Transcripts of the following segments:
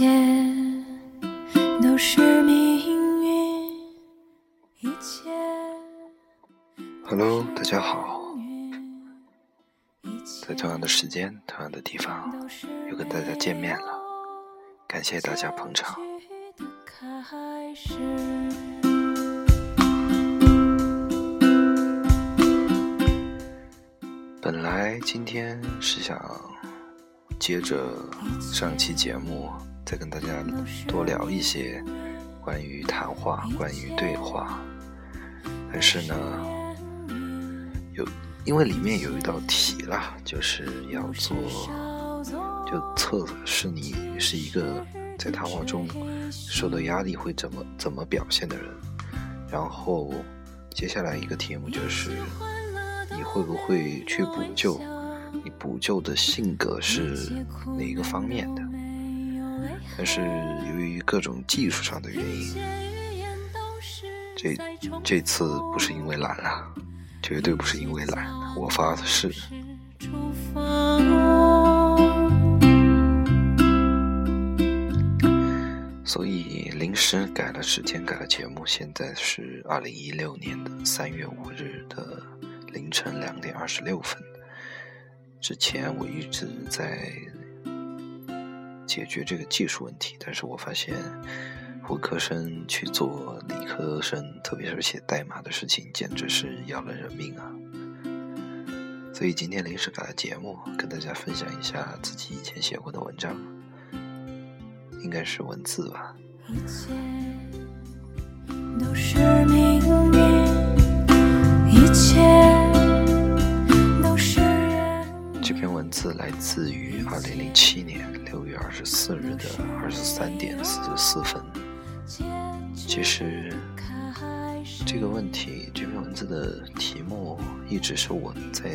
切都是命运，一切。Hello，大家好，在同样的时间、同样的地方，又跟大家见面了，感谢大家捧场。本来今天是想接着上期节目，再跟大家多聊一些关于谈话、关于对话，但是呢，有因为里面有一道题啦，就是要做就测试你是一个在谈话中受到压力会怎么怎么表现的人，然后接下来一个题目就是。你会不会去补救？你补救的性格是哪一个方面的？但是由于各种技术上的原因，这这次不是因为懒了，绝对不是因为懒，我发的誓。所以临时改了时间，改了节目，现在是二零一六年的三月五日的。凌晨两点二十六分之前，我一直在解决这个技术问题，但是我发现文科生去做理科生，特别是写代码的事情，简直是要了人命啊！所以今天临时改了节目，跟大家分享一下自己以前写过的文章，应该是文字吧。一切都是命运，一切。字来自于二零零七年六月二十四日的二十三点四十四分。其实这个问题，这篇文字的题目一直是我在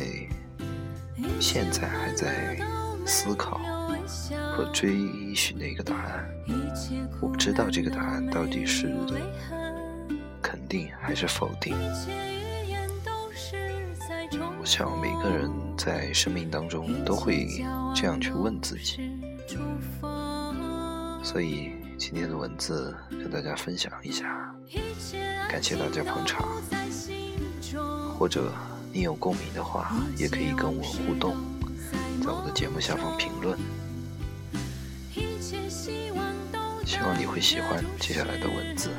现在还在思考和追寻的一个答案。我不知道这个答案到底是肯定还是否定。我想每个人在生命当中都会这样去问自己，所以今天的文字跟大家分享一下，感谢大家捧场。或者你有共鸣的话，也可以跟我互动，在我的节目下方评论。希望你会喜欢接下来的文字。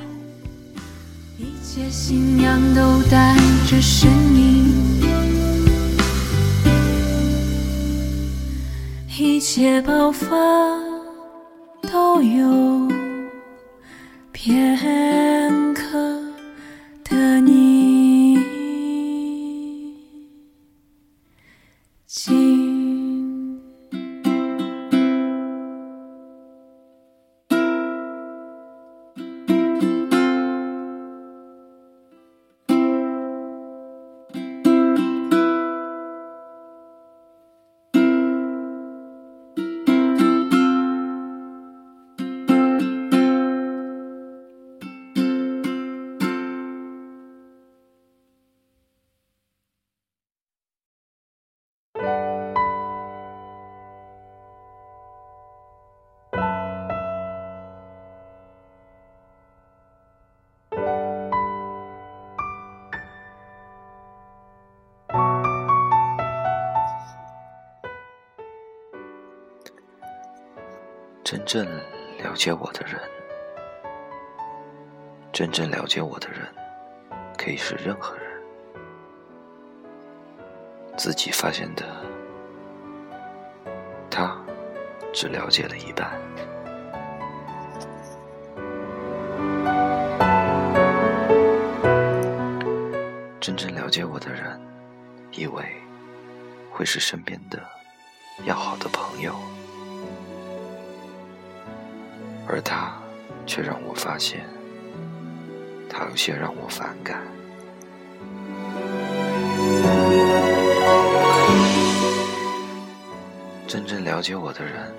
一切信仰都带着声音。一切爆发都有别正了解我的人，真正了解我的人，可以是任何人。自己发现的，他只了解了一半。真正了解我的人，以为会是身边的要好的朋友。而他，却让我发现，他有些让我反感。真正了解我的人，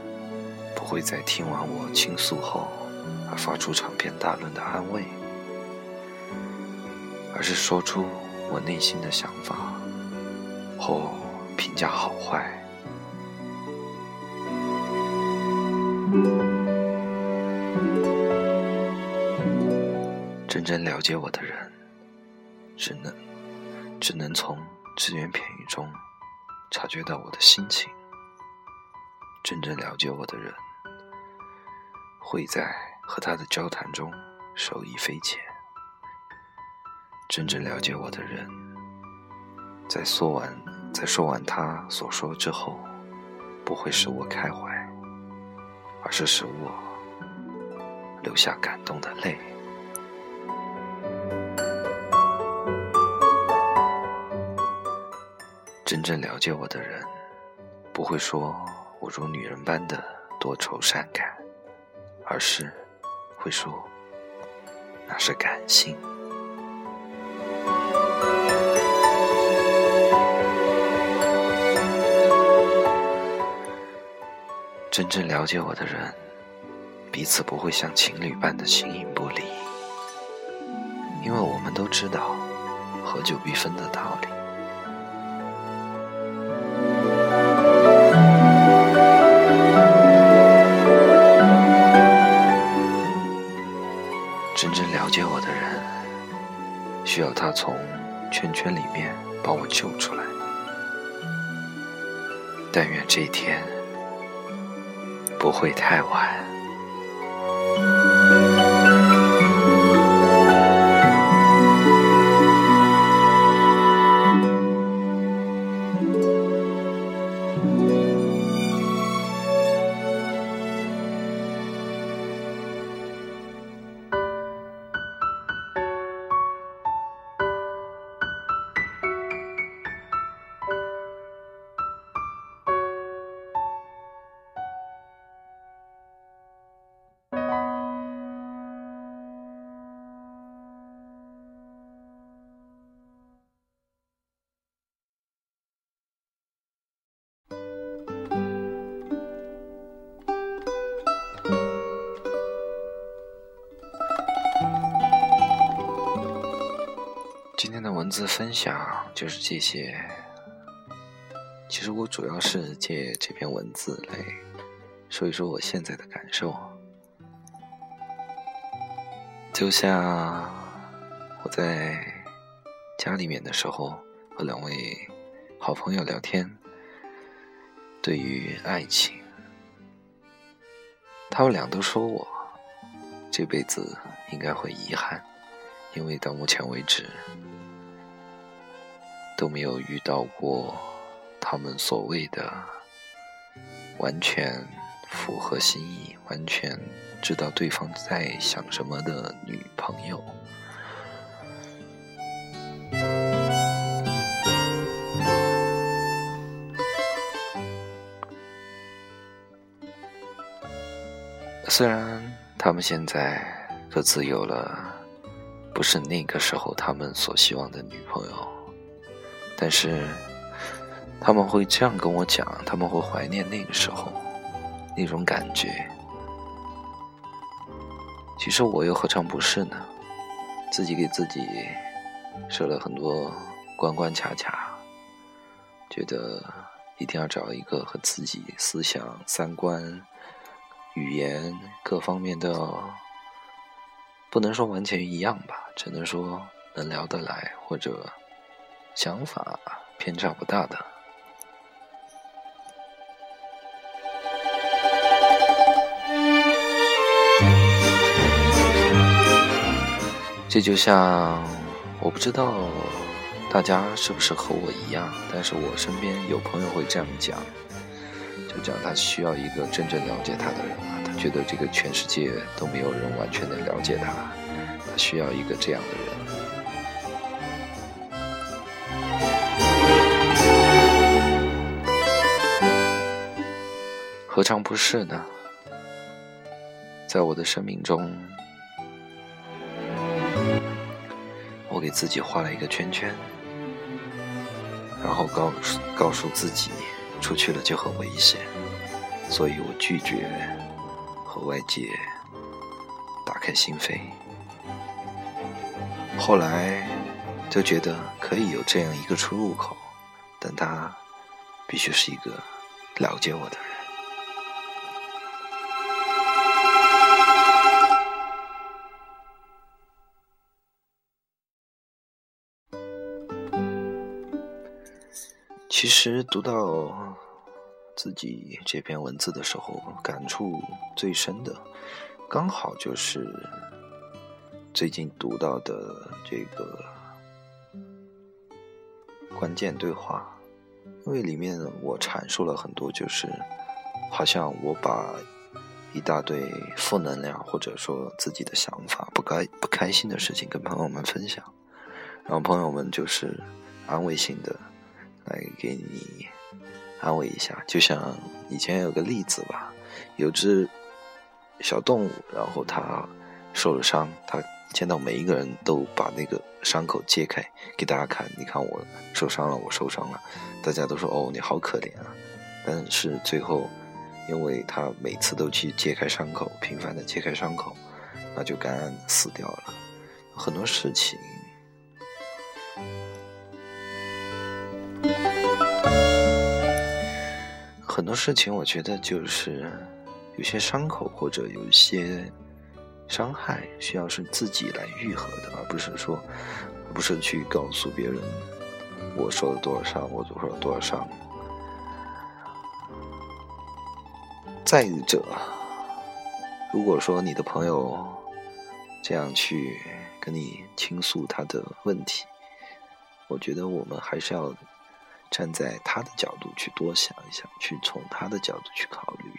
不会在听完我倾诉后而发出长篇大论的安慰，而是说出我内心的想法或评价好坏。真正了解我的人，只能只能从只言片语中察觉到我的心情。真正了解我的人，会在和他的交谈中受益匪浅。真正了解我的人，在说完在说完他所说之后，不会使我开怀，而是使我流下感动的泪。真正了解我的人，不会说我如女人般的多愁善感，而是会说那是感性。真正了解我的人，彼此不会像情侣般的形影不离，因为我们都知道合久必分的道理。需要他从圈圈里面把我救出来。但愿这一天。不会太晚。文字分享就是这些。其实我主要是借这篇文字来说一说我现在的感受。就像我在家里面的时候，和两位好朋友聊天，对于爱情，他们俩都说我这辈子应该会遗憾，因为到目前为止。都没有遇到过他们所谓的完全符合心意、完全知道对方在想什么的女朋友。虽然他们现在各自有了不是那个时候他们所希望的女朋友。但是，他们会这样跟我讲，他们会怀念那个时候那种感觉。其实我又何尝不是呢？自己给自己设了很多关关卡卡，觉得一定要找一个和自己思想、三观、语言各方面的，不能说完全一样吧，只能说能聊得来，或者。想法偏差不大的，这就像我不知道大家是不是和我一样，但是我身边有朋友会这样讲，就讲他需要一个真正了解他的人啊，他觉得这个全世界都没有人完全的了解他，他需要一个这样的人。何尝不是呢？在我的生命中，我给自己画了一个圈圈，然后告诉告诉自己，出去了就很危险，所以我拒绝和外界打开心扉。后来就觉得可以有这样一个出入口，但他必须是一个了解我的人。其实读到自己这篇文字的时候，感触最深的，刚好就是最近读到的这个关键对话，因为里面我阐述了很多，就是好像我把一大堆负能量或者说自己的想法、不该不开心的事情跟朋友们分享，然后朋友们就是安慰性的来给你。安慰一下，就像以前有个例子吧，有只小动物，然后它受了伤，它见到每一个人都把那个伤口揭开给大家看，你看我受伤了，我受伤了，大家都说哦你好可怜啊，但是最后，因为他每次都去揭开伤口，频繁的揭开伤口，那就感染死掉了，很多事情。很多事情，我觉得就是有些伤口或者有一些伤害，需要是自己来愈合的，而不是说，不是去告诉别人我受了多少伤，我受了多少伤。再者，如果说你的朋友这样去跟你倾诉他的问题，我觉得我们还是要。站在他的角度去多想一想，去从他的角度去考虑，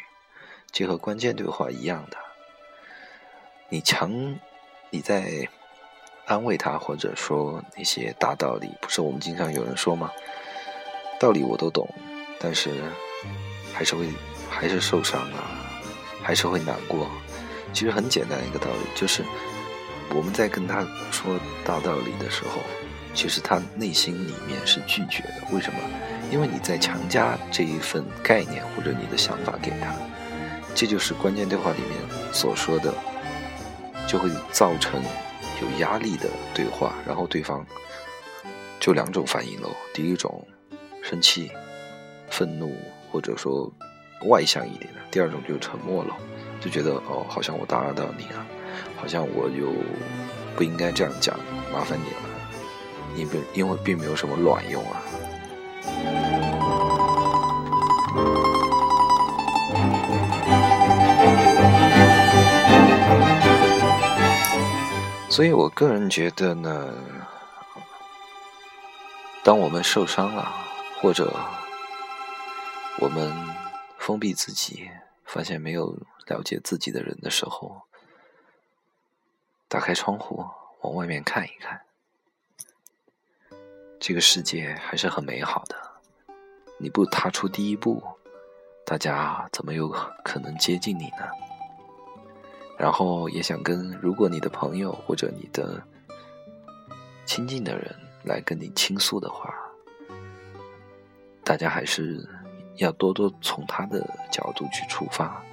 就和关键对话一样的。你强，你在安慰他，或者说那些大道理，不是我们经常有人说吗？道理我都懂，但是还是会还是受伤啊，还是会难过。其实很简单一个道理，就是我们在跟他说大道理的时候。其实他内心里面是拒绝的，为什么？因为你在强加这一份概念或者你的想法给他，这就是关键对话里面所说的，就会造成有压力的对话，然后对方就两种反应喽。第一种生气、愤怒，或者说外向一点的；第二种就是沉默了，就觉得哦，好像我打扰到你了，好像我又不应该这样讲，麻烦你了。因为因为并没有什么卵用啊，所以我个人觉得呢，当我们受伤了，或者我们封闭自己，发现没有了解自己的人的时候，打开窗户往外面看一看。这个世界还是很美好的，你不踏出第一步，大家怎么有可能接近你呢？然后也想跟，如果你的朋友或者你的亲近的人来跟你倾诉的话，大家还是要多多从他的角度去出发，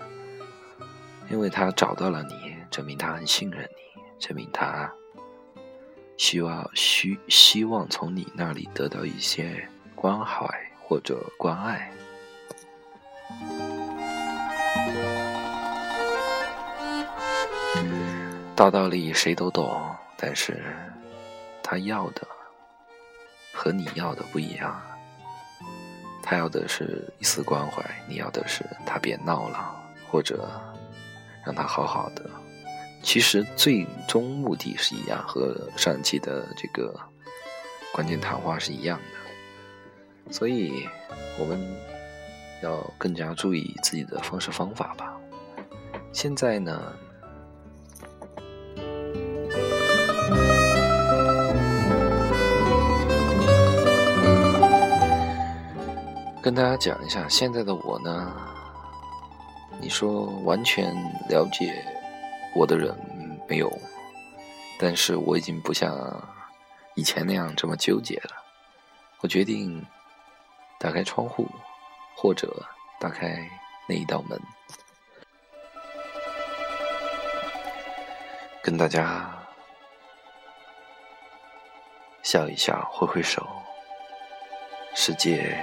因为他找到了你，证明他很信任你，证明他。希望需希望从你那里得到一些关怀或者关爱。大道理谁都懂，但是他要的和你要的不一样。他要的是一丝关怀，你要的是他别闹了，或者让他好好的。其实最终目的是一样，和上期的这个关键谈话是一样的，所以我们要更加注意自己的方式方法吧。现在呢，跟大家讲一下，现在的我呢，你说完全了解。我的人没有，但是我已经不像以前那样这么纠结了。我决定打开窗户，或者打开那一道门，跟大家笑一笑，挥挥手。世界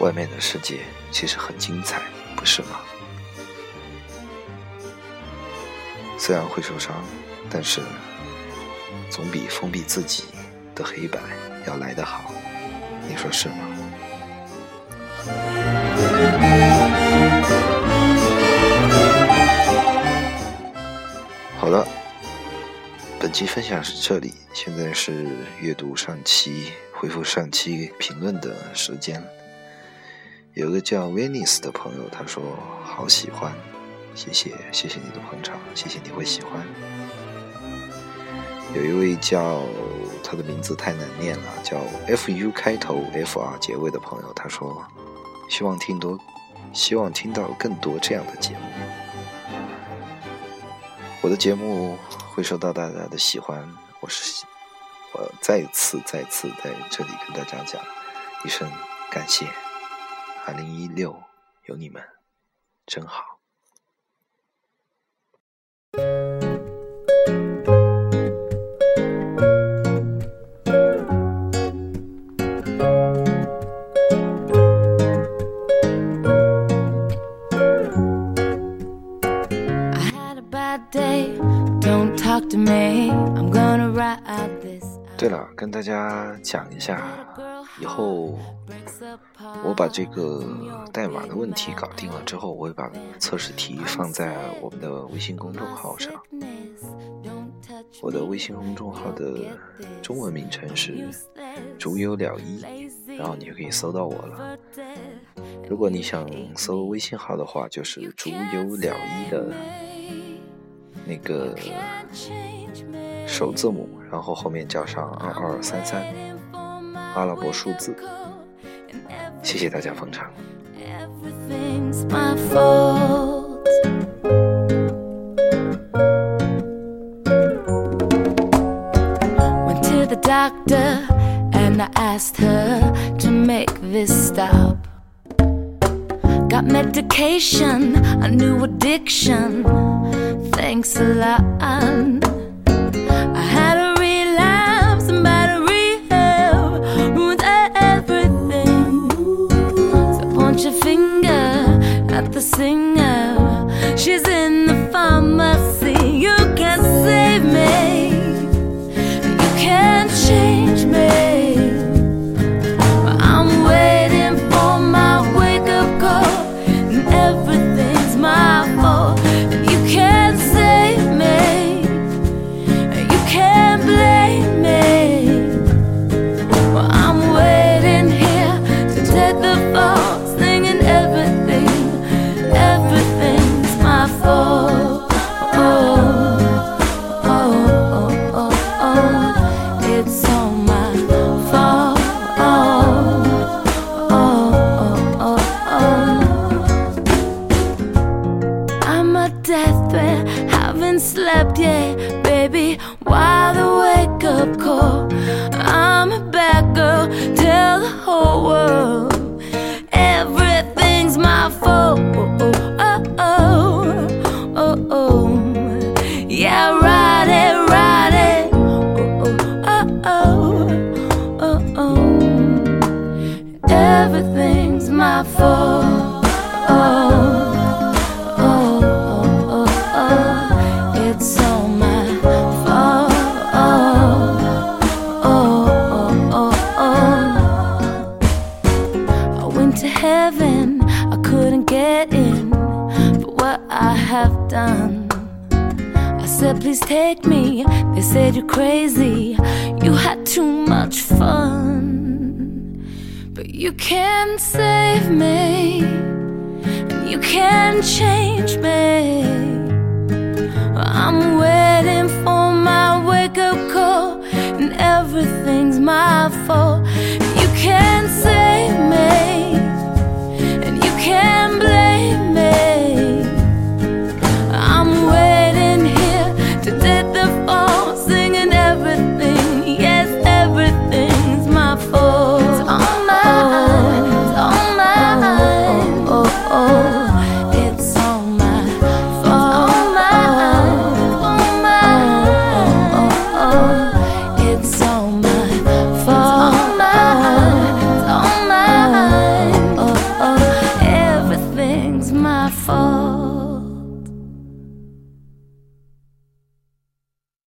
外面的世界其实很精彩，不是吗？虽然会受伤，但是总比封闭自己的黑白要来得好。你说是吗？好了，本期分享是这里，现在是阅读上期、回复上期评论的时间。有个叫 Venus 的朋友，他说好喜欢，谢谢谢谢你的捧场，谢谢你会喜欢。有一位叫他的名字太难念了，叫 Fu 开头 Fr 结尾的朋友，他说希望听多，希望听到更多这样的节目。我的节目会受到大家的喜欢，我是我再次再次在这里跟大家讲一声感谢。二零一六有你们真好。对了，跟大家讲一下，以后我把这个代码的问题搞定了之后，我会把测试题放在我们的微信公众号上。我的微信公众号的中文名称是“竹有了一”，然后你就可以搜到我了。如果你想搜微信号的话，就是“竹有了一”的那个。首字母，然后后面加上二二三三，阿拉伯数字。谢谢大家捧场。 pharmacy. You you crazy. You had too much fun. But you can't save me, and you can't change me. I'm waiting for my wake up call, and everything's my fault.